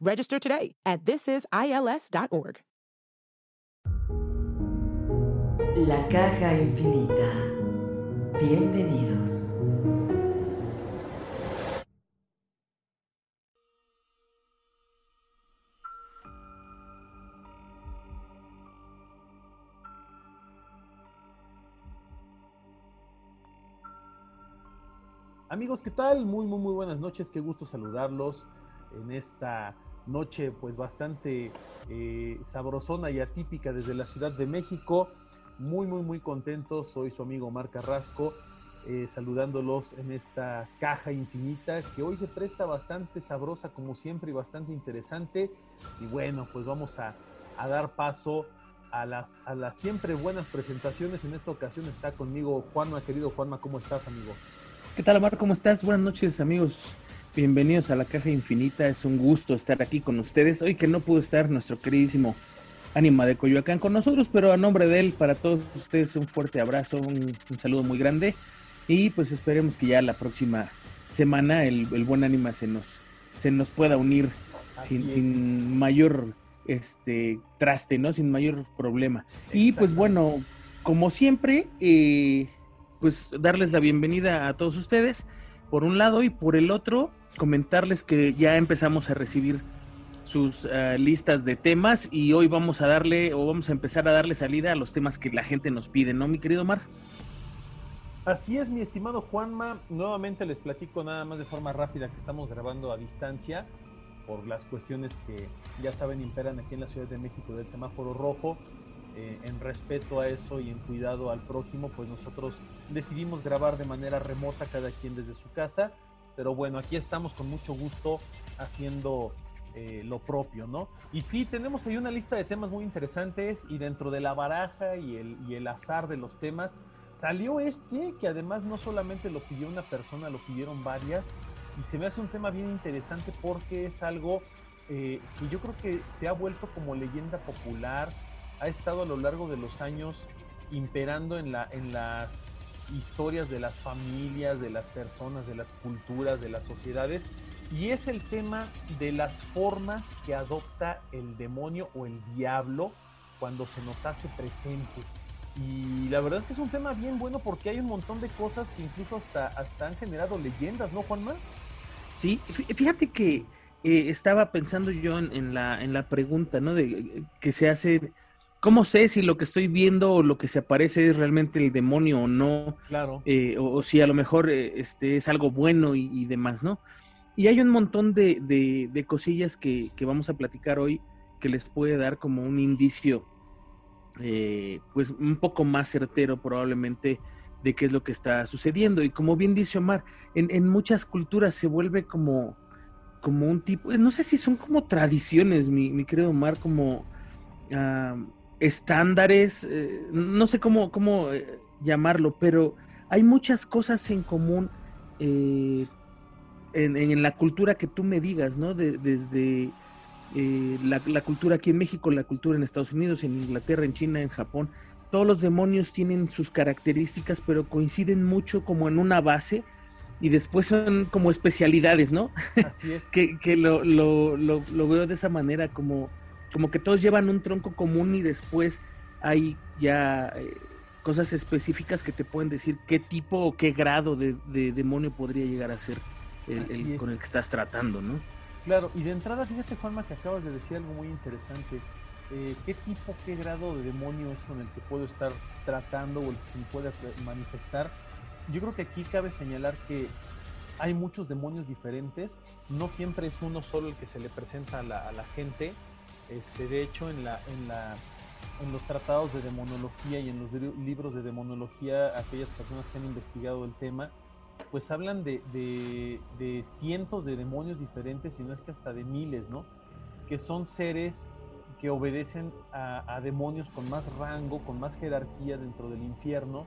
Register today at thisisils.org. La caja infinita. Bienvenidos. Amigos, ¿qué tal? Muy, muy, muy buenas noches. Qué gusto saludarlos en esta noche pues bastante eh, sabrosona y atípica desde la Ciudad de México. Muy, muy, muy contento. Soy su amigo Mar Carrasco, eh, saludándolos en esta caja infinita que hoy se presta bastante sabrosa como siempre y bastante interesante. Y bueno, pues vamos a, dar paso a las, a las siempre buenas presentaciones. En esta ocasión está conmigo Juanma, querido Juanma, ¿cómo estás, amigo? ¿Qué tal, Amar? ¿Cómo estás? Buenas noches, amigos. Bienvenidos a la Caja Infinita. Es un gusto estar aquí con ustedes. Hoy que no pudo estar nuestro queridísimo Ánima de Coyoacán con nosotros, pero a nombre de él, para todos ustedes, un fuerte abrazo, un, un saludo muy grande. Y pues esperemos que ya la próxima semana el, el buen Ánima se nos, se nos pueda unir sin, sin, mayor este traste, ¿no? Sin mayor problema. Y pues bueno, como siempre, eh, pues darles la bienvenida a todos ustedes, por un lado, y por el otro, comentarles que ya empezamos a recibir sus uh, listas de temas y hoy vamos a darle o vamos a empezar a darle salida a los temas que la gente nos pide, ¿no, mi querido Mar? Así es, mi estimado Juanma. Nuevamente les platico nada más de forma rápida que estamos grabando a distancia por las cuestiones que ya saben imperan aquí en la Ciudad de México del semáforo rojo. Eh, en respeto a eso y en cuidado al prójimo, pues nosotros decidimos grabar de manera remota cada quien desde su casa. Pero bueno, aquí estamos con mucho gusto haciendo eh, lo propio, ¿no? Y sí, tenemos ahí una lista de temas muy interesantes y dentro de la baraja y el, y el azar de los temas salió este que además no solamente lo pidió una persona, lo pidieron varias y se me hace un tema bien interesante porque es algo eh, que yo creo que se ha vuelto como leyenda popular, ha estado a lo largo de los años imperando en, la, en las historias de las familias, de las personas, de las culturas, de las sociedades, y es el tema de las formas que adopta el demonio o el diablo cuando se nos hace presente. Y la verdad es que es un tema bien bueno porque hay un montón de cosas que incluso hasta, hasta han generado leyendas, ¿no, Juanma? Sí, fíjate que eh, estaba pensando yo en, en, la, en la pregunta, ¿no? De que se hace ¿Cómo sé si lo que estoy viendo o lo que se aparece es realmente el demonio o no? Claro. Eh, o, o, si a lo mejor eh, este, es algo bueno y, y, demás, ¿no? Y hay un montón de, de, de cosillas que, que, vamos a platicar hoy que les puede dar como un indicio, eh, pues un poco más certero probablemente de qué es lo que está sucediendo. Y como bien dice Omar, en, en muchas culturas se vuelve como, como un tipo, no sé si son como tradiciones, mi, mi querido Omar, como... Uh, estándares, eh, no sé cómo, cómo eh, llamarlo, pero hay muchas cosas en común eh, en, en, la cultura que tú me digas, ¿no? De, desde eh, la, la, cultura aquí en México, la cultura en Estados Unidos, en Inglaterra, en China, en Japón. Todos los demonios tienen sus características, pero coinciden mucho como en una base y después son como especialidades, ¿no? Así es. que que lo, lo, lo, lo veo de esa manera, como como que todos llevan un tronco común y después hay ya eh, cosas específicas que te pueden decir qué tipo o qué grado de, de demonio podría llegar a ser el, el con el que estás tratando, ¿no? Claro, y de entrada, fíjate, Juanma, que acabas de decir algo muy interesante. Eh, ¿Qué tipo, qué grado de demonio es con el que puedo estar tratando o el que se me puede manifestar? Yo creo que aquí cabe señalar que hay muchos demonios diferentes, no siempre es uno solo el que se le presenta a la, a la gente. Este, de hecho, en, la, en, la, en los tratados de demonología y en los libros de demonología, aquellas personas que han investigado el tema, pues hablan de, cientos de demonios diferentes, y no es que hasta de miles, ¿no? Que son seres que obedecen a, demonios con más rango, con más jerarquía dentro del infierno,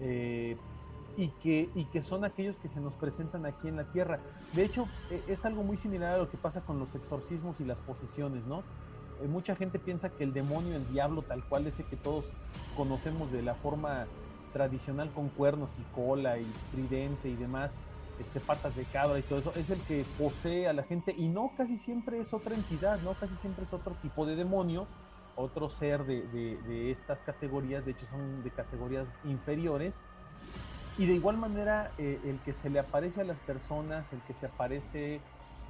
eh, y, que, y que son aquellos que se nos presentan aquí en la tierra. De hecho, e, es algo muy similar a lo que pasa con los exorcismos y las posesiones, ¿no? Eh, mucha gente piensa que el demonio, el diablo, tal cual ese que todos conocemos de la forma tradicional con cuernos y cola y tridente y demás, este, patas de cabra y todo eso, es el que posee a la gente y no casi siempre es otra entidad, no casi siempre es otro tipo de demonio, otro ser de, estas categorías, de hecho son de categorías inferiores. Y de igual manera, eh, el que se le aparece a las personas, el que se aparece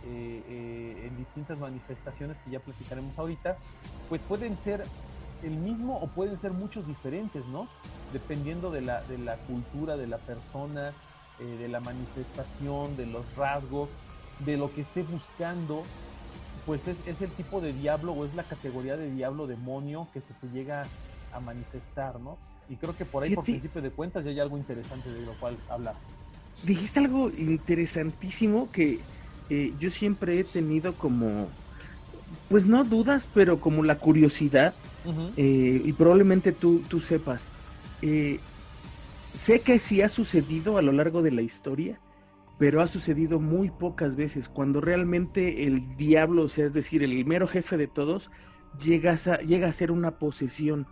eh, eh, en distintas manifestaciones que ya platicaremos ahorita, pues pueden ser el mismo o pueden ser muchos diferentes, ¿no? Dependiendo de la, de la cultura de la persona, eh, de la manifestación, de los rasgos, de lo que esté buscando, pues es, es, el tipo de diablo o es la categoría de diablo demonio que se te llega a manifestar, ¿no? Y creo que por ahí, por principio de cuentas, ya hay algo interesante de lo cual hablar. Dijiste algo interesantísimo que eh, yo siempre he tenido como, pues no dudas, pero como la curiosidad eh, y probablemente tú, tú sepas. Eh, sé que sí ha sucedido a lo largo de la historia, pero ha sucedido muy pocas veces, cuando realmente el diablo, o sea, es decir, el mero jefe de todos, llega a, llega a ser una posesión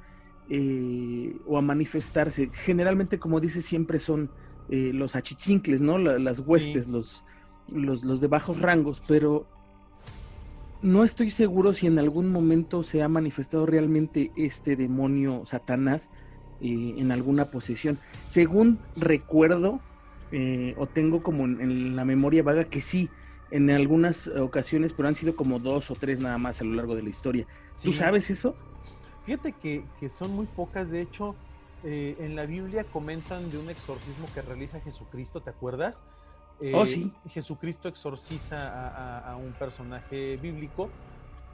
eh, o a manifestarse. Generalmente, como dice, siempre son los achichincles, ¿no? las huestes, los, los, los de bajos rangos, pero no estoy seguro si en algún momento se ha manifestado realmente este demonio Satanás eh, en alguna posesión. Según recuerdo, eh, o tengo como en, la memoria vaga que sí, en algunas ocasiones, pero han sido como dos o tres nada más a lo largo de la historia. ¿Tú sabes eso? Fíjate que, son muy pocas, de hecho, eh, en la Biblia comentan de un exorcismo que realiza Jesucristo, ¿te acuerdas? Oh, eh, sí. Jesucristo exorciza a, un personaje bíblico,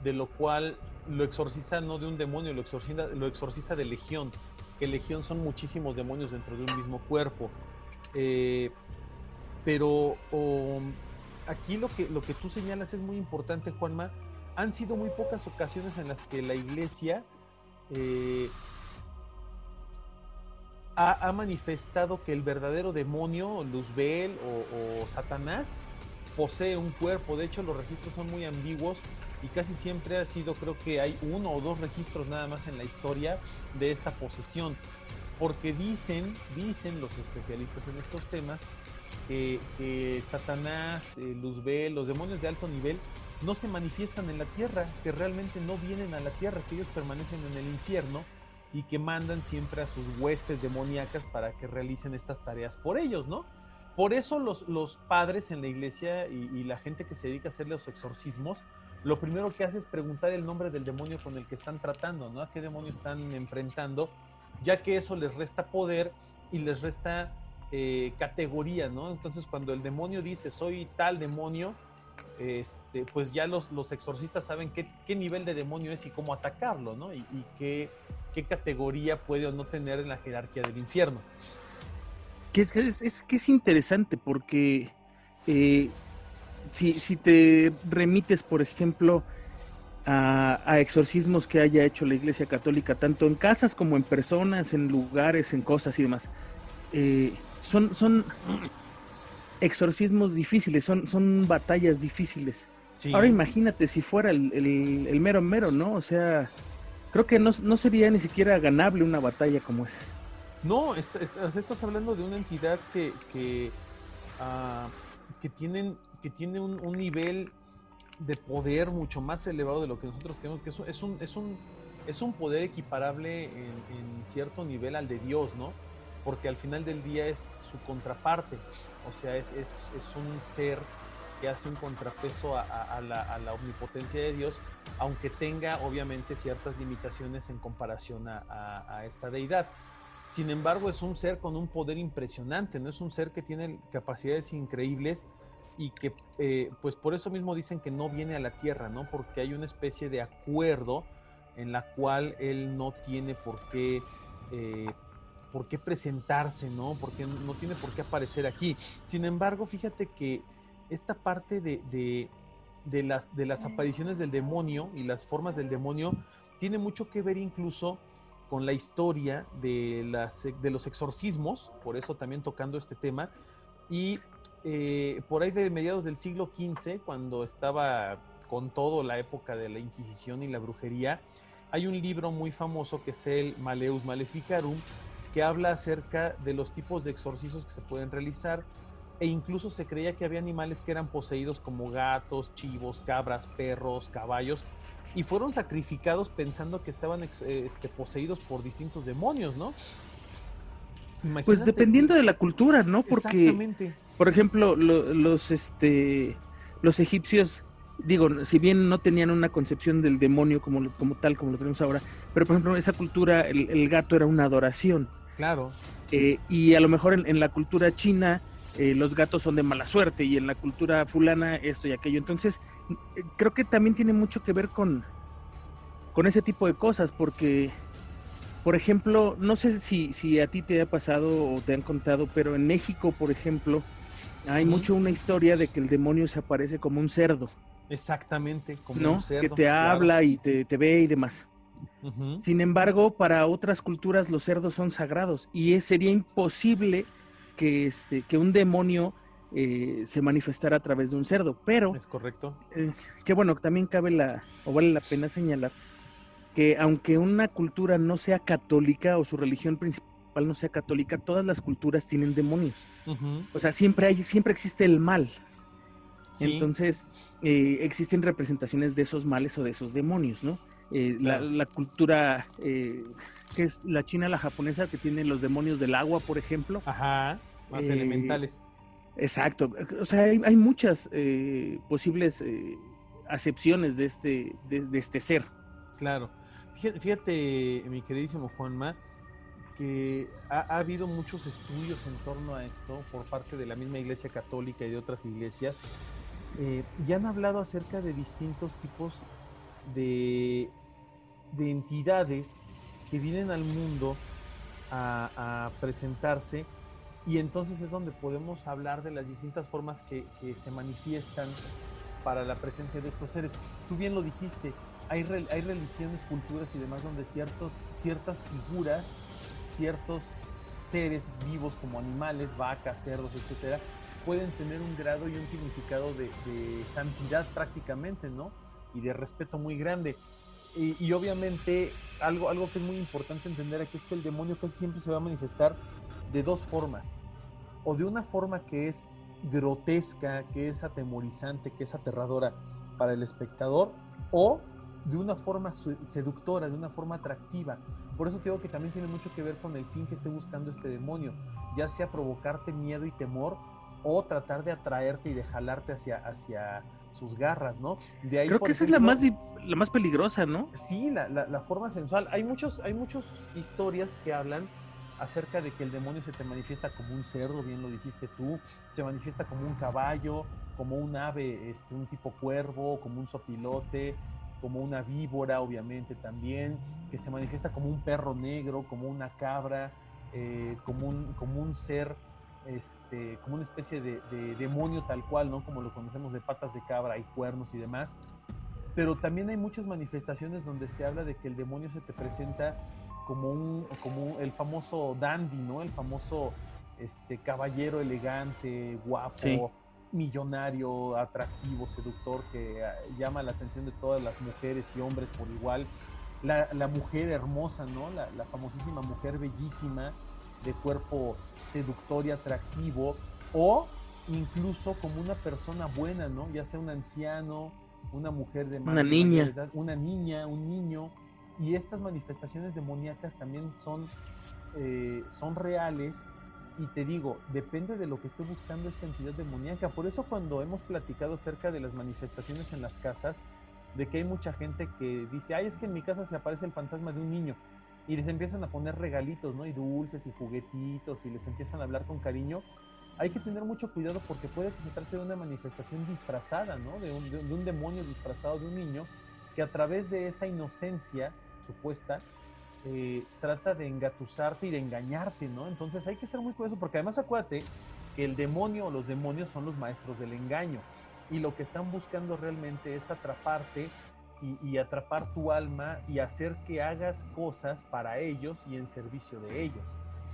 de lo cual lo exorciza no de un demonio, lo exorciza, lo exorciza de legión, que legión son muchísimos demonios dentro de un mismo cuerpo. Eh, pero aquí lo que, lo que tú señalas es muy importante, Juanma. Han sido muy pocas ocasiones en las que la iglesia eh, ha, manifestado que el verdadero demonio, Luzbel o, Satanás, posee un cuerpo. De hecho, los registros son muy ambiguos y casi siempre ha sido, creo que hay uno o dos registros nada más en la historia de esta posesión. Porque dicen, dicen los especialistas en estos temas, que, Satanás, eh, Luzbel, los demonios de alto nivel, no se manifiestan en la tierra, que realmente no vienen a la tierra, que ellos permanecen en el infierno y que mandan siempre a sus huestes demoníacas para que realicen estas tareas por ellos, ¿no? Por eso los, los padres en la iglesia y, la gente que se dedica a hacer los exorcismos, lo primero que hace es preguntar el nombre del demonio con el que están tratando, ¿no? ¿A qué demonio están enfrentando? Ya que eso les resta poder y les resta eh, categoría, ¿no? Entonces cuando el demonio dice soy tal demonio, este, pues ya los, los exorcistas saben qué, qué, nivel de demonio es y cómo atacarlo, ¿no? Y, qué, qué categoría puede o no tener en la jerarquía del infierno. Que es, es, que es interesante porque eh, si, si, te remites, por ejemplo, a, exorcismos que haya hecho la Iglesia Católica, tanto en casas como en personas, en lugares, en cosas y demás, eh, son, son exorcismos difíciles, son, son batallas difíciles. Ahora imagínate si fuera el, el, mero mero, ¿no? O sea, creo que no, sería ni siquiera ganable una batalla como esa. No, estás hablando de una entidad que, que, ah, que, tienen, que tiene un, nivel de poder mucho más elevado de lo que nosotros tenemos, que es, es, un, es, un, es un poder equiparable en, cierto nivel al de Dios, ¿no? Porque al final del día es su contraparte, o sea, es, es, un ser que hace un contrapeso a, la, omnipotencia de Dios, aunque tenga obviamente ciertas limitaciones en comparación a, esta deidad. Sin embargo, es un ser con un poder impresionante, ¿no? Es un ser que tiene capacidades increíbles y que eh, pues por eso mismo dicen que no viene a la tierra, ¿no? Porque hay una especie de acuerdo en la cual él no tiene por qué, eh, por qué presentarse, ¿no? Porque no tiene por qué aparecer aquí. Sin embargo, fíjate que esta parte de, de, las, de las apariciones del demonio y las formas del demonio tiene mucho que ver incluso con la historia de, las, de los exorcismos, por eso también tocando este tema, y eh, por ahí de mediados del siglo XV, cuando estaba con todo la época de la Inquisición y la brujería, hay un libro muy famoso que es el Maleus Maleficarum, que habla acerca de los tipos de exorcismos que se pueden realizar e incluso se creía que había animales que eran poseídos como gatos, chivos, cabras, perros, caballos y fueron sacrificados pensando que estaban este, poseídos por distintos demonios, ¿no? pues dependiendo de la cultura, ¿no? Porque, por ejemplo, los, este, los egipcios, digo, si bien no tenían una concepción del demonio como, como tal, como lo tenemos ahora, pero por ejemplo, en esa cultura el, gato era una adoración. Claro. Eh, y a lo mejor en, la cultura china eh, los gatos son de mala suerte y en la cultura fulana esto y aquello. Entonces, eh, creo que también tiene mucho que ver con, con ese tipo de cosas, porque por ejemplo, no sé si, si a ti te ha pasado o te han contado, pero en México, por ejemplo, hay mucho una historia de que el demonio se aparece como un cerdo. Exactamente, como un cerdo. Que te habla y te, ve y demás. Sin embargo, para otras culturas los cerdos son sagrados y sería imposible que, este, que un demonio eh, se manifestara a través de un cerdo. Pero. Es correcto. Eh, que bueno, también cabe la, o vale la pena señalar que aunque una cultura no sea católica o su religión principal no sea católica, todas las culturas tienen demonios. O sea, siempre hay, siempre existe el mal. Entonces, eh, existen representaciones de esos males o de esos demonios, ¿no? Eh, la, cultura eh, que es la china, la japonesa, que tiene los demonios del agua, por ejemplo. Ajá, más elementales. Exacto. O sea, hay, muchas posibles acepciones de este, de este ser. Claro. Fíjate, mi queridísimo Juanma, que ha, habido muchos estudios en torno a esto por parte de la misma Iglesia Católica y de otras iglesias, eh, y han hablado acerca de distintos tipos de, de entidades que vienen al mundo a, presentarse, y entonces es donde podemos hablar de las distintas formas que, se manifiestan para la presencia de estos seres. Tú bien lo dijiste, hay, religiones, culturas y demás donde ciertos, ciertas figuras, ciertos seres vivos como animales, vacas, cerdos, etcétera, pueden tener un grado y un significado de, santidad prácticamente, ¿no? Y de respeto muy grande. Y, obviamente algo, algo que es muy importante entender aquí es que el demonio casi siempre se va a manifestar de dos formas. O de una forma que es grotesca, que es atemorizante, que es aterradora para el espectador, o de una forma seductora, de una forma atractiva. Por eso te digo que también tiene mucho que ver con el fin que esté buscando este demonio, ya sea provocarte miedo y temor o tratar de atraerte y de jalarte hacia, hacia sus garras, ¿no? De ahí, Creo que esa es la más, la más peligrosa, ¿no? Sí, la, la, forma sensual. Hay muchos, hay muchas historias que hablan acerca de que el demonio se te manifiesta como un cerdo, bien lo dijiste tú, se manifiesta como un caballo, como un ave, este, un tipo cuervo, como un sopilote, como una víbora, obviamente también, que se manifiesta como un perro negro, como una cabra, eh, como, un, como un ser, este, como una especie de, demonio tal cual, ¿no? Como lo conocemos de patas de cabra y cuernos y demás. Pero también hay muchas manifestaciones donde se habla de que el demonio se te presenta como un, como el famoso dandy, ¿no? El famoso este, caballero elegante, guapo, millonario, atractivo, seductor, que ah, llama la atención de todas las mujeres y hombres por igual. La, mujer hermosa, ¿no? La, famosísima mujer bellísima, de cuerpo seductor y atractivo, o incluso como una persona buena, ¿no? Ya sea un anciano, una mujer de una niña, una niña, un niño. Y estas manifestaciones demoníacas también son, eh, son reales y te digo, depende de lo que esté buscando esta entidad demoníaca. Por eso cuando hemos platicado acerca de las manifestaciones en las casas, de que hay mucha gente que dice, ay, es que en mi casa se aparece el fantasma de un niño. Y les empiezan a poner regalitos, ¿no? Y dulces y juguetitos y les empiezan a hablar con cariño. Hay que tener mucho cuidado porque puede que se trate de una manifestación disfrazada, ¿no? De un, de un demonio disfrazado de un niño que a través de esa inocencia supuesta eh, trata de engatusarte y de engañarte, ¿no? Entonces hay que ser muy cuidadoso porque además acuérdate que el demonio o los demonios son los maestros del engaño y lo que están buscando realmente es atraparte y, atrapar tu alma y hacer que hagas cosas para ellos y en servicio de ellos.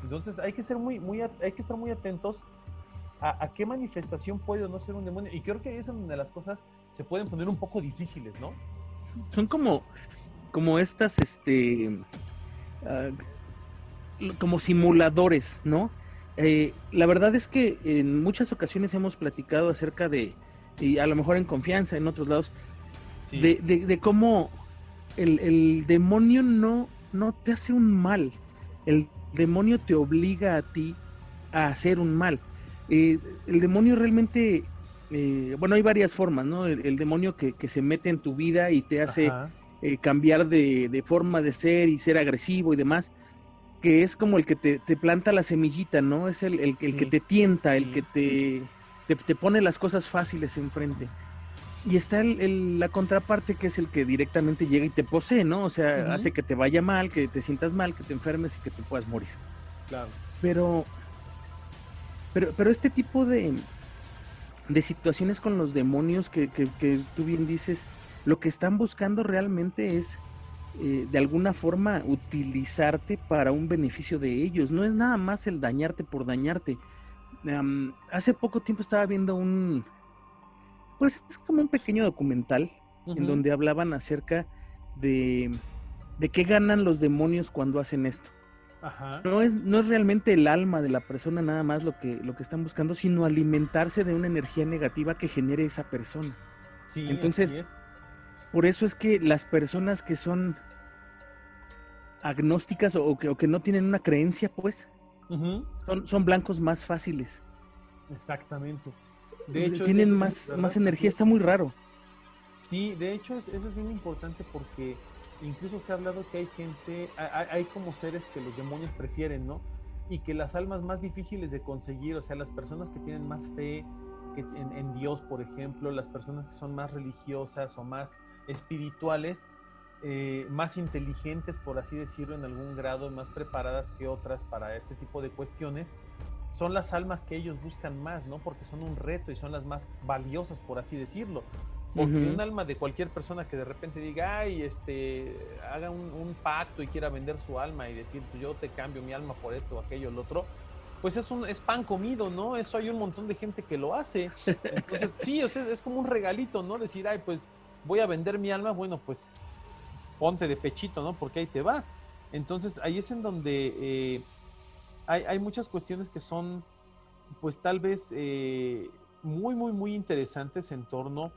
Entonces hay que ser muy, muy, hay que estar muy atentos a, qué manifestación puede o no ser un demonio. Y creo que es donde las cosas se pueden poner un poco difíciles, ¿no? Son como, como estas, este, Ah, como simuladores, ¿no? Eh, la verdad es que en muchas ocasiones hemos platicado acerca de, y a lo mejor en confianza, en otros lados, de, cómo el, demonio no, no te hace un mal, el demonio te obliga a ti a hacer un mal. Eh, el demonio realmente, eh, bueno, hay varias formas, ¿no? El, demonio que, se mete en tu vida y te hace eh, cambiar de, forma de ser y ser agresivo y demás, que es como el que te, planta la semillita, ¿no? Es el, el, que te tienta, el que te, te, pone las cosas fáciles enfrente. Y está la contraparte que es el que directamente llega y te posee, ¿no? O sea, hace que te vaya mal, que te sientas mal, que te enfermes y que te puedas morir. Claro. Pero, pero, pero este tipo de, de situaciones con los demonios que, que, que tú bien dices, lo que están buscando realmente es eh, de alguna forma utilizarte para un beneficio de ellos. No es nada más el dañarte por dañarte. hace poco tiempo estaba viendo un, pues es como un pequeño documental en donde hablaban acerca de, de qué ganan los demonios cuando hacen esto. No, es, no es realmente el alma de la persona nada más lo que, lo que están buscando, sino alimentarse de una energía negativa que genere esa persona. Sí, Entonces, por eso es que las personas que son agnósticas o que, que no tienen una creencia, pues, son, son blancos más fáciles. Exactamente. De hecho, tienen más, más energía, está muy raro. Sí, de hecho eso es bien importante porque incluso se ha hablado que hay gente, hay, como seres que los demonios prefieren, ¿no? Y que las almas más difíciles de conseguir, o sea, las personas que tienen más fe que en Dios, por ejemplo, las personas que son más religiosas o más espirituales, eh, más inteligentes, por así decirlo, en algún grado, más preparadas que otras para este tipo de cuestiones, son las almas que ellos buscan más, ¿no? Porque son un reto y son las más valiosas, por así decirlo. Porque un alma de cualquier persona que de repente diga, ay, este, haga un, pacto y quiera vender su alma y decir, pues yo te cambio mi alma por esto, aquello, lo otro, pues es un es pan comido, ¿no? Eso hay un montón de gente que lo hace. Entonces, sí, es como un regalito, ¿no? Decir, ay, pues voy a vender mi alma, bueno, pues ponte de pechito, ¿no? Porque ahí te va. Entonces ahí es en donde eh, hay, muchas cuestiones que son, pues tal vez eh, muy, muy, muy interesantes en torno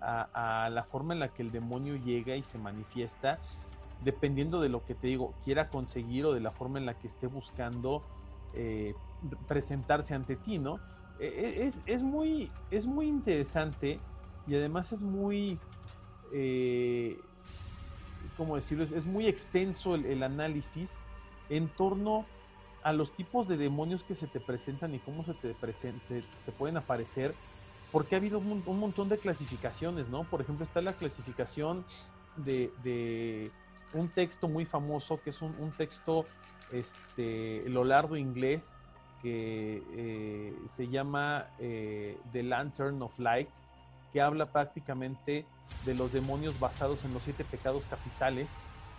a, la forma en la que el demonio llega y se manifiesta, dependiendo de lo que te digo, quiera conseguir o de la forma en la que esté buscando eh, presentarse ante ti, ¿no? E, e, es, es, muy, es muy interesante y además es muy eh, ¿cómo decirlo? Es, muy extenso el, análisis en torno a los tipos de demonios que se te presentan y cómo se te se, pueden aparecer, porque ha habido un, montón de clasificaciones, ¿no? Por ejemplo, está la clasificación de, un texto muy famoso, que es un, texto este, largo inglés, que eh, se llama eh, The Lantern of Light, que habla prácticamente de los demonios basados en los siete pecados capitales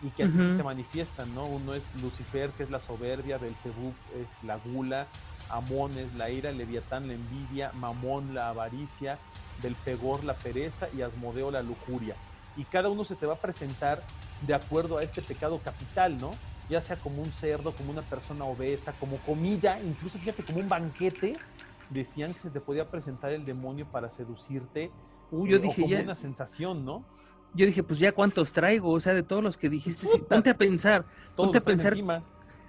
y que así se manifiestan, ¿no? Uno es Lucifer, que es la soberbia, Belzebub es la gula, Amón es la ira, Leviatán la envidia, Mamón la avaricia, Belpegor la pereza y Asmodeo la lujuria. Y cada uno se te va a presentar de acuerdo a este pecado capital, ¿no? Ya sea como un cerdo, como una persona obesa, como comida, incluso fíjate, como un banquete, decían que se te podía presentar el demonio para seducirte Uy, yo dije como una sensación, ¿no? Yo dije, pues ya cuántos traigo, o sea, de todos los que dijiste, ponte a pensar, ponte a pensar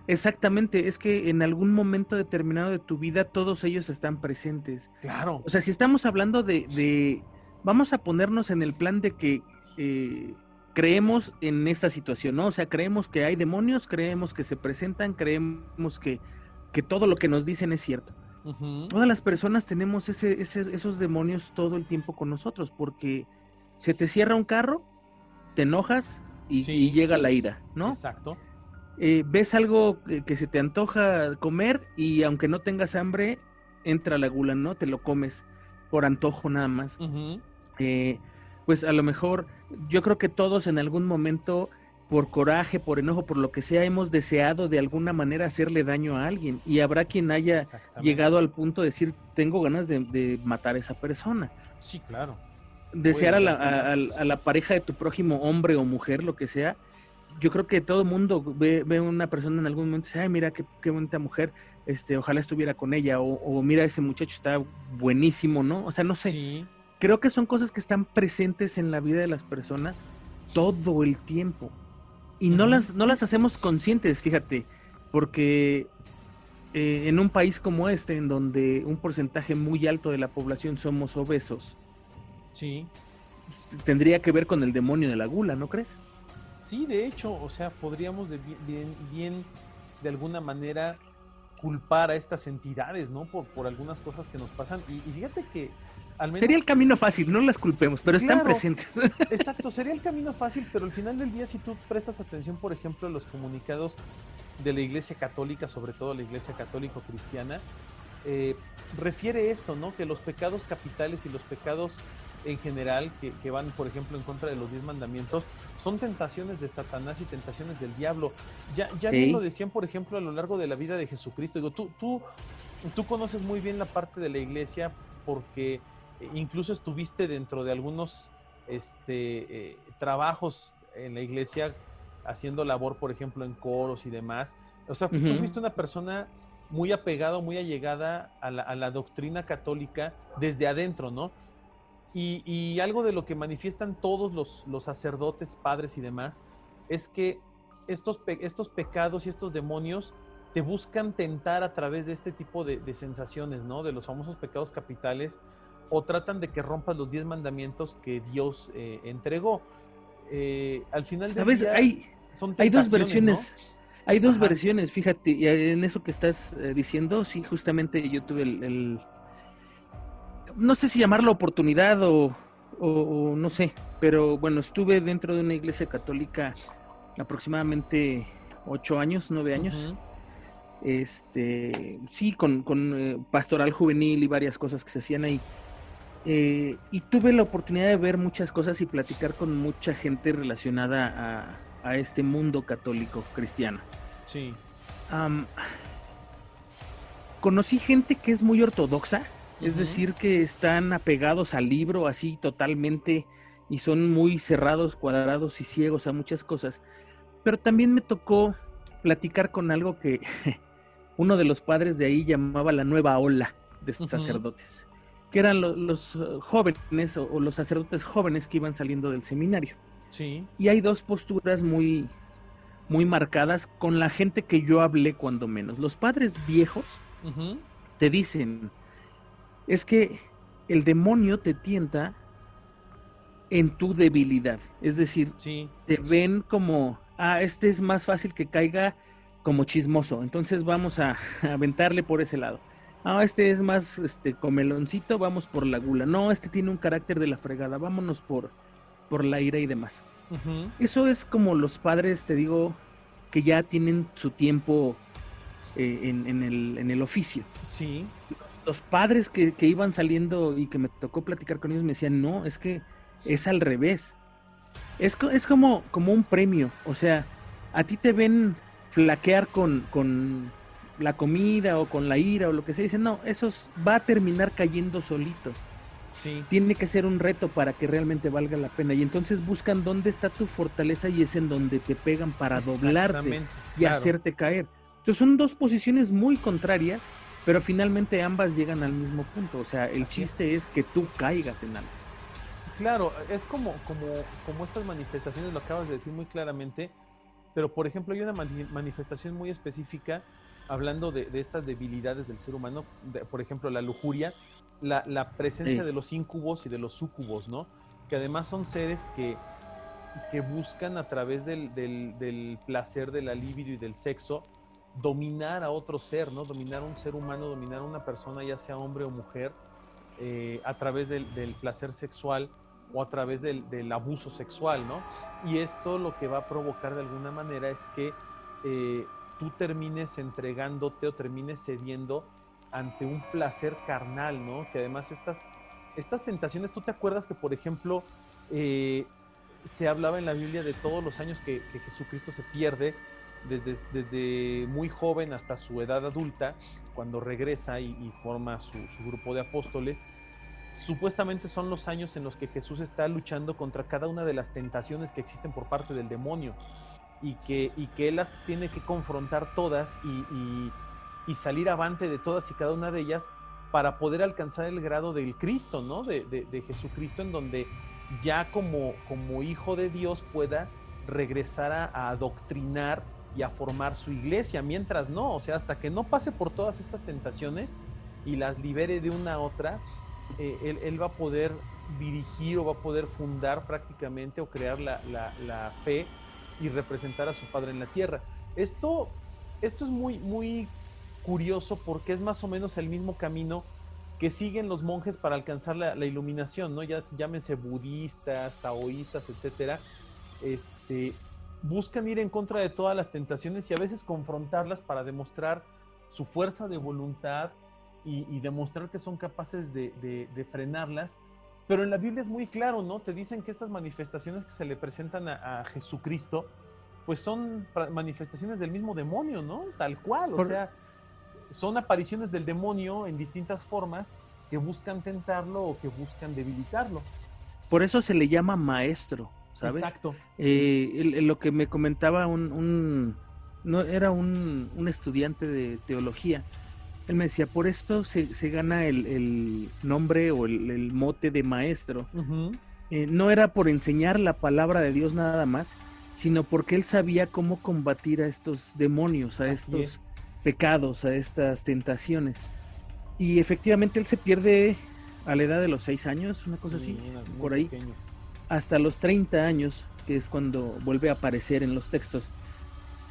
Exactamente, es que en algún momento determinado de tu vida todos ellos están presentes. Claro. O sea, si estamos hablando de, de vamos a ponernos en el plan de que eh, creemos en esta situación, ¿no? O sea, creemos que hay demonios, creemos que se presentan, creemos que, que todo lo que nos dicen es cierto. Todas las personas tenemos ese, ese- esos demonios todo el tiempo con nosotros, porque se te cierra un carro, te enojas y, Sí. y llega la ira, ¿no? Exacto. Eh, ves algo que, se te antoja comer y aunque no tengas hambre, entra la gula, ¿no? Te lo comes por antojo nada más. Eh, pues a lo mejor yo creo que todos en algún momento, por coraje, por enojo, por lo que sea, hemos deseado de alguna manera hacerle daño a alguien y habrá quien haya llegado al punto de decir, tengo ganas de, de matar a esa persona. Sí, claro. Desear a la, a- la pareja de tu prójimo, hombre o mujer, lo que sea. Yo creo que todo mundo ve, ve una persona en algún momento y dice, ay, mira qué, qué bonita mujer, este, ojalá estuviera con ella, o, o mira, ese muchacho está buenísimo, ¿no? O sea, no sé. Sí. Creo que son cosas que están presentes en la vida de las personas todo el tiempo. Y no, las, no las hacemos conscientes, fíjate, porque eh, en un país como este, en donde un porcentaje muy alto de la población somos obesos, Sí. tendría que ver con el demonio de la gula, ¿no crees? Sí, de hecho, o sea, podríamos de bien, bien, bien, de alguna manera culpar a estas entidades, ¿no? Por, por algunas cosas que nos pasan. Y, y fíjate que al menos... Sería el camino fácil, no las culpemos, pero están presentes. Exacto, sería el camino fácil, pero al final del día, si tú prestas atención, por ejemplo, a los comunicados de la Iglesia Católica, sobre todo la Iglesia Católico-Cristiana, eh, refiere esto, ¿no? Que los pecados capitales y los pecados en general, que, que van, por ejemplo, en contra de los diez mandamientos, son tentaciones de Satanás y tentaciones del diablo. Ya, ya bien lo decían, por ejemplo, a lo largo de la vida de Jesucristo. Digo, tú, tú, tú conoces muy bien la parte de la iglesia porque eh, incluso estuviste dentro de algunos este, eh, trabajos en la iglesia haciendo labor, por ejemplo, en coros y demás. O sea, tú Ujú. fuiste una persona muy apegada, muy allegada a la, a la doctrina católica desde adentro, ¿no? Y, y algo de lo que manifiestan todos los, los sacerdotes, padres y demás, es que estos, pe- estos pecados y estos demonios te buscan tentar a través de este tipo de, de sensaciones, ¿no? De los famosos pecados capitales, o tratan de que rompas los diez mandamientos que Dios eh, entregó. Eh, al final del ¿Sabes? día Hay, son hay dos versiones. Hay dos Ajá. versiones, fíjate, y en eso que estás eh, diciendo, sí, justamente yo tuve el, el- no sé si llamarlo oportunidad o, o- o no sé, pero bueno, estuve dentro de una iglesia católica aproximadamente ocho años, nueve años, este, sí, con, con, eh, pastoral juvenil y varias cosas que se hacían ahí. Eh, y tuve la oportunidad de ver muchas cosas y platicar con mucha gente relacionada a, a este mundo católico cristiano. Sí. Conocí gente que es muy ortodoxa, es decir, que están apegados al libro así totalmente y son muy cerrados, cuadrados y ciegos a muchas cosas. Pero también me tocó platicar con algo que uno de los padres de ahí llamaba la nueva ola de sacerdotes, que eran lo- los eh, jóvenes o- o los sacerdotes jóvenes que iban saliendo del seminario. Sí. Y hay dos posturas muy, muy marcadas con la gente que yo hablé cuando menos. Los padres viejos te dicen, es que el demonio te tienta en tu debilidad. Es decir, Sí. te ven como, ah, este es más fácil que caiga como chismoso, entonces vamos a, a aventarle por ese lado. Ah, este es más este comeloncito, vamos por la gula. No, este tiene un carácter de la fregada, vámonos por, por la ira y demás. Eso es como los padres, te digo, que ya tienen su tiempo eh, en, en el, en el oficio. Sí. Los, los padres que, que iban saliendo y que me tocó platicar con ellos me decían, no, es que es al revés. Es, es como, como un premio. O sea, a ti te ven flaquear con, con la comida o con la ira o lo que sea. Dicen, no, eso es- va a terminar cayendo solito Sí. tiene que ser un reto para que realmente valga la pena. Y entonces buscan dónde está tu fortaleza y es en donde te pegan para doblarte y claro. hacerte caer. Entonces son dos posiciones muy contrarias, pero finalmente ambas llegan al mismo punto. O sea, el Así chiste es que tú caigas en algo. Claro, es como, como, como estas manifestaciones, lo acabas de decir muy claramente, pero por ejemplo hay una manifestación muy específica hablando de, estas debilidades del ser humano, por ejemplo la lujuria, la, presencia de los incubos y de los sucubos, ¿no? Que además son seres que, que buscan a través del, del, placer, de la libido y del sexo, dominar a otro ser, ¿no? Dominar a un ser humano, dominar a una persona, ya sea hombre o mujer, eh, a través del, placer sexual o a través del, abuso sexual, ¿no? Y esto lo que va a provocar de alguna manera es que eh, tú termines entregándote o termines cediendo ante un placer carnal, ¿no? Que además estas, estas tentaciones, tú te acuerdas que, por ejemplo, eh, se hablaba en la Biblia de todos los años que, Jesucristo se pierde, desde, desde, muy joven hasta su edad adulta, cuando regresa y, forma su, grupo de apóstoles, supuestamente son los años en los que Jesús está luchando contra cada una de las tentaciones que existen por parte del demonio y que, y que él las tiene que confrontar todas y, y, salir avante de todas y cada una de ellas para poder alcanzar el grado del Cristo, ¿no? De, de Jesucristo, en donde ya como, como hijo de Dios pueda regresar a, adoctrinar y a formar su iglesia, mientras no, o sea, hasta que no pase por todas estas tentaciones y las libere de una a otra, eh, él, va a poder dirigir o va a poder fundar prácticamente o crear la, la, fe y representar a su Padre en la tierra. Esto, esto es muy, muy curioso porque es más o menos el mismo camino que siguen los monjes para alcanzar la, iluminación, ¿no? Ya llámense budistas, taoístas, etcétera, este, buscan ir en contra de todas las tentaciones y a veces confrontarlas para demostrar su fuerza de voluntad y, demostrar que son capaces de, frenarlas. Pero en la Biblia es muy claro, ¿no? Te dicen que estas manifestaciones que se le presentan a, a Jesucristo, pues son manifestaciones del mismo demonio, ¿no? Tal cual, o sea, son apariciones del demonio en distintas formas que buscan tentarlo o que buscan debilitarlo. Por eso se le llama maestro, ¿sabes? Exacto. Eh, lo que me comentaba un, no era un, estudiante de teología. Él me decía, por esto se, gana el, nombre o el, mote de maestro. Eh, no era por enseñar la palabra de Dios nada más, sino porque él sabía cómo combatir a estos demonios, a estos pecados, a estas tentaciones. Y efectivamente él se pierde a la edad de los seis años, una cosa así, por ahí, hasta los 30 años, que es cuando vuelve a aparecer en los textos.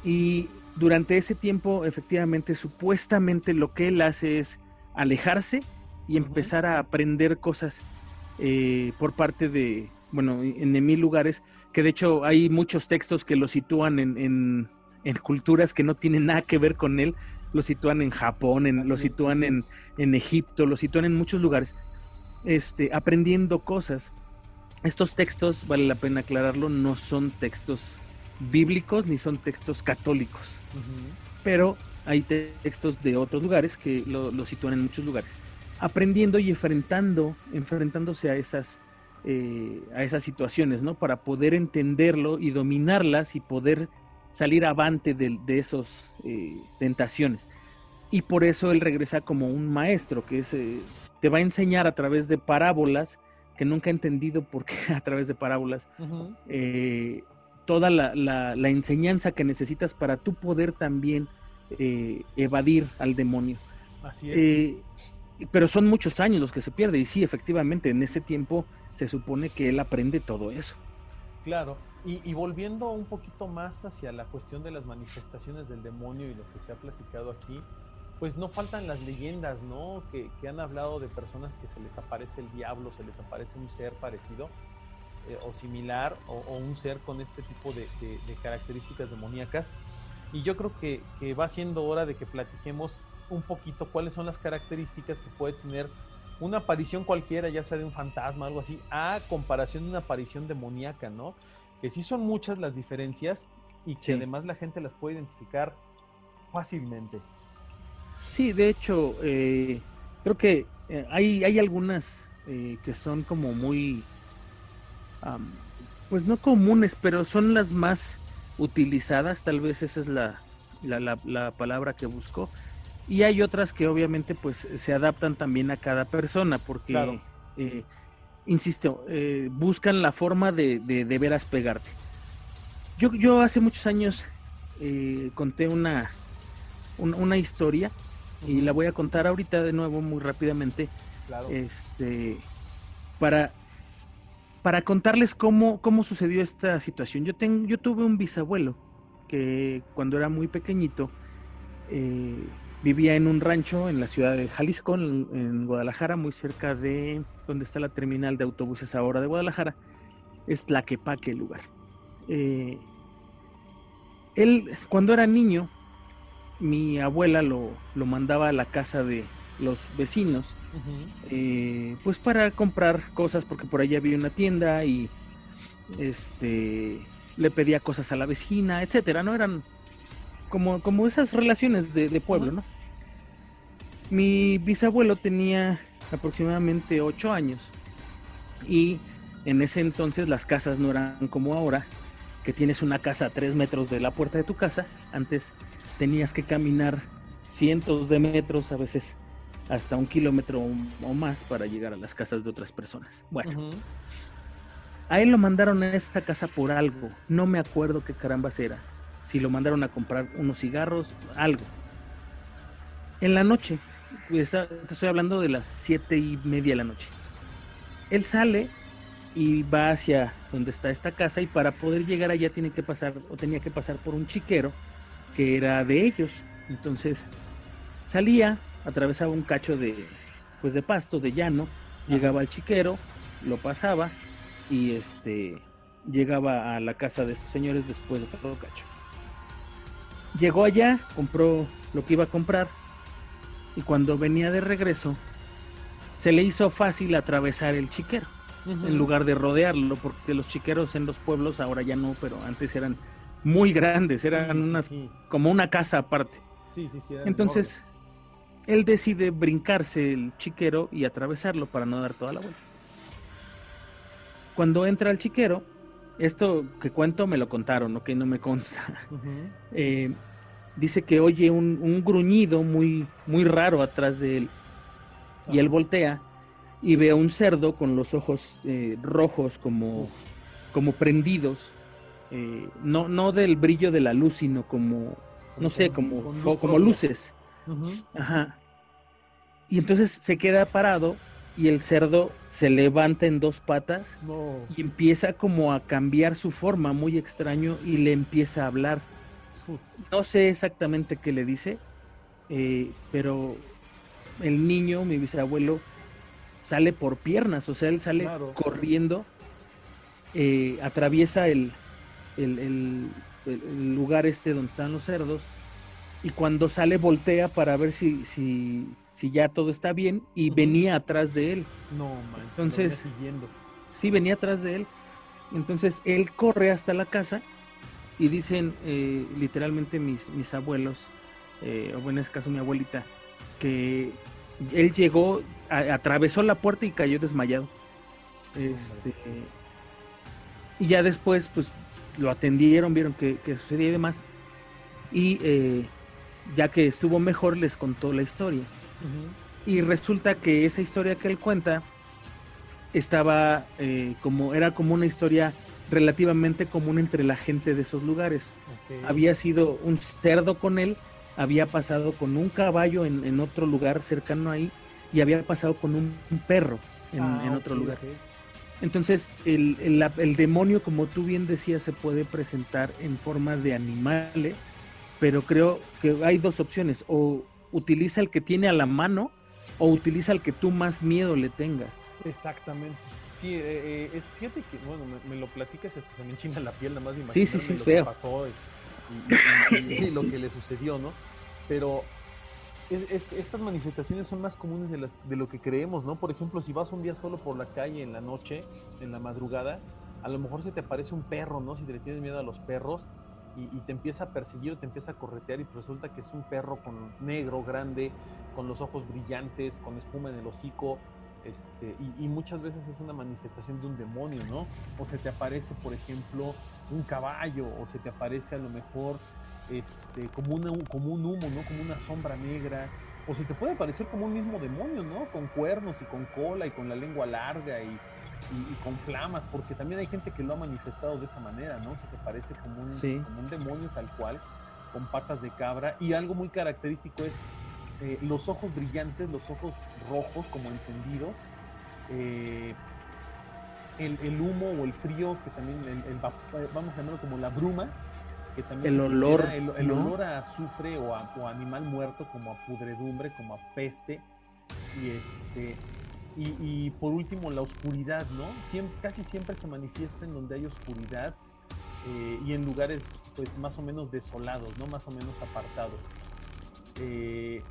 Y durante ese tiempo, efectivamente, supuestamente lo que él hace es alejarse y empezar a aprender cosas eh, por parte de, bueno, en, mil lugares, que de hecho hay muchos textos que lo sitúan en en culturas que no tienen nada que ver con él, lo sitúan en Japón, en, lo sitúan en, en, Egipto, lo sitúan en muchos lugares, este, aprendiendo cosas. Estos textos, vale la pena aclararlo, no son textos bíblicos ni son textos católicos, pero hay textos de otros lugares que lo, lo, sitúan en muchos lugares, aprendiendo y enfrentando, enfrentándose a esas, eh, a esas situaciones, ¿no? Para poder entenderlo y dominarlas y poder salir avante de, de esas eh, tentaciones. Y por eso él regresa como un maestro, que es, eh, te va a enseñar a través de parábolas, que nunca he entendido por qué a través de parábolas, eh, toda la, enseñanza que necesitas para tú poder también evadir al demonio. Así es. pero son muchos años los que se pierde, y sí, efectivamente, en ese tiempo se supone que él aprende todo eso. Claro, y, volviendo un poquito más hacia la cuestión de las manifestaciones del demonio y lo que se ha platicado aquí, pues no faltan las leyendas, ¿no? Que, han hablado de personas que se les aparece el diablo, se les aparece un ser parecido eh, o similar, o, un ser con este tipo de, características demoníacas. Y yo creo que, que, va siendo hora de que platiquemos un poquito cuáles son las características que puede tener una aparición cualquiera, ya sea de un fantasma, algo así, a comparación de una aparición demoníaca, ¿no? que sí son muchas las diferencias y que además la gente las puede identificar fácilmente. Sí, de hecho, eh, creo que eh, hay, hay algunas eh, que son como muy, pues no comunes, pero son las más utilizadas, tal vez esa es la, la, palabra que busco. Y hay otras que obviamente pues se adaptan también a cada persona, porque insisto, buscan la forma de, de, veras pegarte. Yo, yo hace muchos años conté una, una historia y la voy a contar ahorita de nuevo muy rápidamente. Este, para, para contarles cómo, cómo sucedió esta situación. Yo, tengo, yo tuve un bisabuelo que cuando era muy pequeñito eh, vivía en un rancho en la ciudad de Jalisco, en, Guadalajara, muy cerca de donde está la terminal de autobuses ahora de Guadalajara. Es Tlaquepaque el lugar. Eh, él, cuando era niño, mi abuela lo, lo mandaba a la casa de los vecinos, eh, pues para comprar cosas, porque por ahí había una tienda y este le pedía cosas a la vecina, etcétera, ¿no? Eran como, como esas relaciones de, pueblo, ¿no? Mi bisabuelo tenía aproximadamente ocho años y en ese entonces las casas no eran como ahora, que tienes una casa a tres metros de la puerta de tu casa. Antes tenías que caminar cientos de metros, a veces hasta un kilómetro o más para llegar a las casas de otras personas. Bueno, a él lo mandaron a esta casa por algo. No me acuerdo qué carambas era. Si lo mandaron a comprar unos cigarros, algo. En la noche, te estoy hablando de las siete y media de la noche. Él sale y va hacia donde está esta casa y para poder llegar allá tiene que pasar o tenía que pasar por un chiquero que era de ellos. Entonces salía, atravesaba un cacho de pues de pasto, de llano, llegaba al chiquero, lo pasaba y este llegaba a la casa de estos señores después de todo cacho. Llegó allá, compró lo que iba a comprar y cuando venía de regreso se le hizo fácil atravesar el chiquero en lugar de rodearlo, porque los chiqueros en los pueblos ahora ya no, pero antes eran muy grandes, eran unas como una casa aparte. Entonces, él decide brincarse el chiquero y atravesarlo para no dar toda la vuelta. Cuando entra el chiquero, esto que cuento me lo contaron, que no me consta. Eh, dice que oye un, gruñido muy, muy raro atrás de él. Y él voltea y ve a un cerdo con los ojos eh, rojos como, como prendidos eh, no, no del brillo de la luz, sino como, no sé, como, como luces. Ajá. Y entonces se queda parado y el cerdo se levanta en dos patas y empieza como a cambiar su forma, muy extraño, y le empieza a hablar. No sé exactamente qué le dice, eh, pero el niño, mi bisabuelo, sale por piernas, o sea, él sale corriendo, eh, atraviesa el, el, lugar este donde están los cerdos y cuando sale voltea para ver si, si, si ya todo está bien y venía atrás de él. No, Entonces, siguiendo. sí, venía atrás de él. Entonces él corre hasta la casa y dicen eh, literalmente mis, mis abuelos, eh, o en este caso mi abuelita, que él llegó, atravesó la puerta y cayó desmayado. Este, y ya después, pues lo atendieron, vieron que, sucedía y demás. Y eh, ya que estuvo mejor, les contó la historia. Y resulta que esa historia que él cuenta estaba eh, como, era como una historia relativamente común entre la gente de esos lugares. Había sido un cerdo con él, había pasado con un caballo en, otro lugar cercano ahí y había pasado con un, perro en, ah, otro lugar. Entonces, el, el, demonio, como tú bien decías, se puede presentar en forma de animales, pero creo que hay dos opciones, o utiliza el que tiene a la mano, o utiliza el que tú más miedo le tengas. Exactamente. Sí, eh, eh fíjate que, bueno, me, lo platicas hasta se me enchina la piel, nada más de sí, sí, sí, lo que pasó y lo que le sucedió, ¿no? Pero estas manifestaciones son más comunes de, las, de lo que creemos, ¿no? Por ejemplo, si vas un día solo por la calle en la noche, en la madrugada, a lo mejor se te aparece un perro, ¿no? Si te le tienes miedo a los perros y, te empieza a perseguir o te empieza a corretear y resulta que es un perro con negro, grande, con los ojos brillantes, con espuma en el hocico, este, y, y, muchas veces es una manifestación de un demonio, ¿no? O se te aparece, por ejemplo, un caballo, o se te aparece a lo mejor este, como, una, como un humo, ¿no? Como una sombra negra. O se te puede parecer como un mismo demonio, ¿no? Con cuernos y con cola y con la lengua larga y, con flamas, porque también hay gente que lo ha manifestado de esa manera, ¿no? Que se parece como un, como un demonio tal cual. con patas de cabra y algo muy característico es eh, los ojos brillantes, los ojos rojos como encendidos, eh, el, el, humo o el frío, que también, el, vamos a llamarlo como la bruma, que también el olor, el, el olor a azufre o a, o animal muerto, como a pudredumbre, como a peste, y este y, y por último la oscuridad, ¿no? Siempre, casi siempre se manifiesta en donde hay oscuridad eh, y en lugares pues más o menos desolados, ¿no? Más o menos apartados. Eh,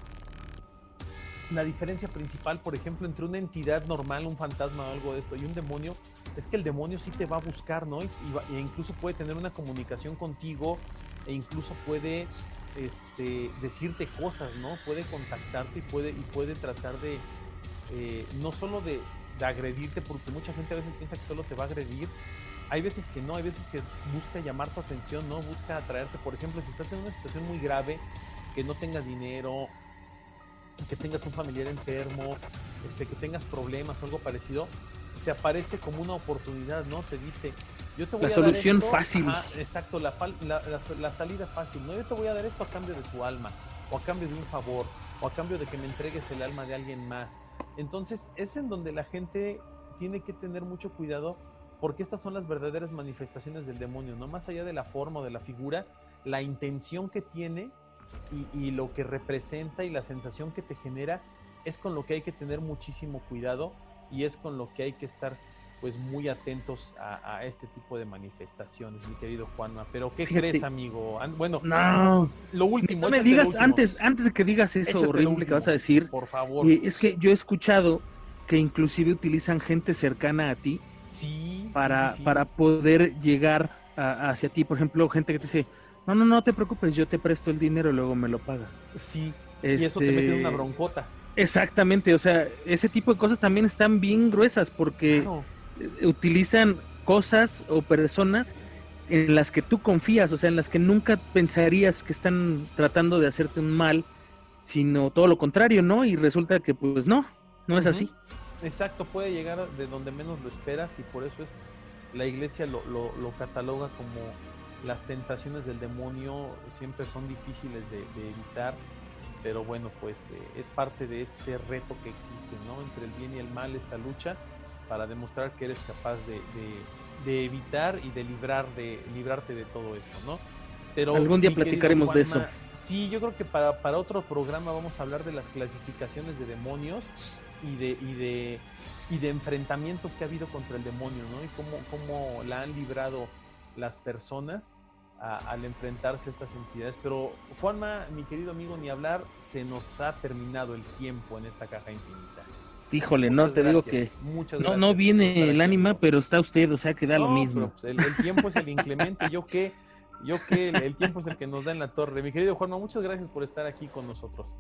la diferencia principal, por ejemplo, entre una entidad normal, un fantasma o algo de esto, y un demonio, es que el demonio sí te va a buscar, ¿no? Y, y, incluso puede tener una comunicación contigo, e incluso puede este, decirte cosas, ¿no? Puede contactarte y puede, y puede tratar de, eh, no solo de, de, agredirte, porque mucha gente a veces piensa que solo te va a agredir. Hay veces que no, hay veces que busca llamar tu atención, ¿no? Busca atraerte. Por ejemplo, si estás en una situación muy grave, que no tengas dinero, que tengas un familiar enfermo, este, que tengas problemas o algo parecido, se aparece como una oportunidad, ¿no? Te dice, yo te voy la a solución dar esto, fácil. Ajá, exacto, la, la, la, la, salida fácil, ¿no? Yo te voy a dar esto a cambio de tu alma, o a cambio de un favor, o a cambio de que me entregues el alma de alguien más. Entonces, es en donde la gente tiene que tener mucho cuidado porque estas son las verdaderas manifestaciones del demonio, no más allá de la forma o de la figura, la intención que tiene y, y, lo que representa y la sensación que te genera es con lo que hay que tener muchísimo cuidado y es con lo que hay que estar pues muy atentos a, a este tipo de manifestaciones, mi querido Juanma. Pero ¿qué Fíjate. crees, amigo? Bueno, no, lo último. No me digas último. antes, antes de que digas eso échate horrible último, que vas a decir. Por favor. Eh, es que yo he escuchado que inclusive utilizan gente cercana a ti sí, para, sí, para poder llegar a, hacia ti. Por ejemplo, gente que te dice, no, no, no te preocupes, yo te presto el dinero y luego me lo pagas. Sí, este... y eso te mete en una broncota. Exactamente, o sea, ese tipo de cosas también están bien gruesas porque claro. utilizan cosas o personas en las que tú confías, o sea, en las que nunca pensarías que están tratando de hacerte un mal, sino todo lo contrario, ¿no? Y resulta que pues no, no es uh -huh. así. Exacto, puede llegar de donde menos lo esperas y por eso es la iglesia lo, lo, lo cataloga como las tentaciones del demonio siempre son difíciles de, de evitar, pero bueno, pues eh, es parte de este reto que existe, ¿no? Entre el bien y el mal, esta lucha para demostrar que eres capaz de, de, de evitar y de librar de librarte de todo esto, ¿no? Pero algún día platicaremos Juanma, de eso. Sí, yo creo que para, para otro programa vamos a hablar de las clasificaciones de demonios y de, y de, y de enfrentamientos que ha habido contra el demonio, ¿no? Y cómo, cómo la han librado las personas a, al enfrentarse a estas entidades. Pero, Juanma, mi querido amigo, ni hablar, se nos ha terminado el tiempo en esta caja infinita. Híjole, Muchas no te gracias. digo que Muchas no, no viene el ánima, pero está usted, o sea que da no, lo mismo. Pues el, el, tiempo es el inclemente, yo que, yo que el, el, tiempo es el que nos da en la torre. Mi querido Juanma, muchas gracias por estar aquí con nosotros.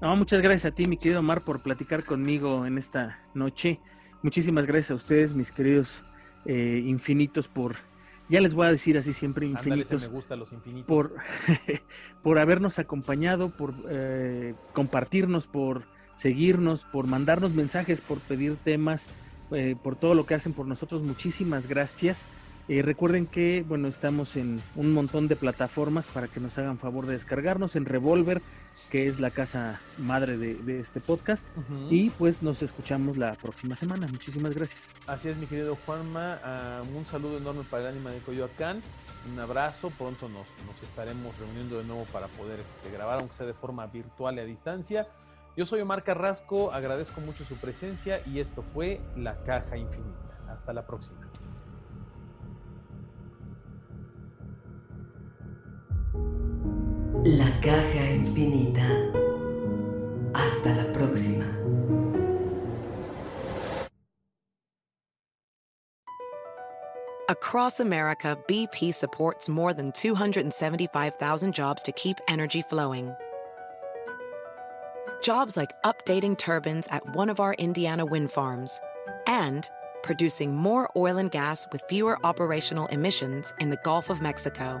No, muchas gracias a ti, mi querido Omar, por platicar conmigo en esta noche. Muchísimas gracias a ustedes, mis queridos eh, infinitos, por ya les voy a decir así siempre infinitos. Ándale, me gusta los infinitos. Por, por habernos acompañado, por eh, compartirnos, por seguirnos, por mandarnos mensajes, por pedir temas, eh, por todo lo que hacen por nosotros. Muchísimas gracias. Eh, recuerden que, bueno, estamos en un montón de plataformas para que nos hagan favor de descargarnos en Revolver, que es la casa madre de, de este podcast. Uh -huh. Y pues nos escuchamos la próxima semana. Muchísimas gracias. Así es, mi querido Juanma. Uh, un saludo enorme para el ánima de Coyoacán. Un abrazo. Pronto nos, nos estaremos reuniendo de nuevo para poder este, grabar, aunque sea de forma virtual y a distancia. Yo soy Omar Carrasco, agradezco mucho su presencia y esto fue La Caja Infinita. Hasta la próxima. La caja infinita. Hasta la próxima. Across America, BP supports more than 275,000 jobs to keep energy flowing. Jobs like updating turbines at one of our Indiana wind farms and producing more oil and gas with fewer operational emissions in the Gulf of Mexico.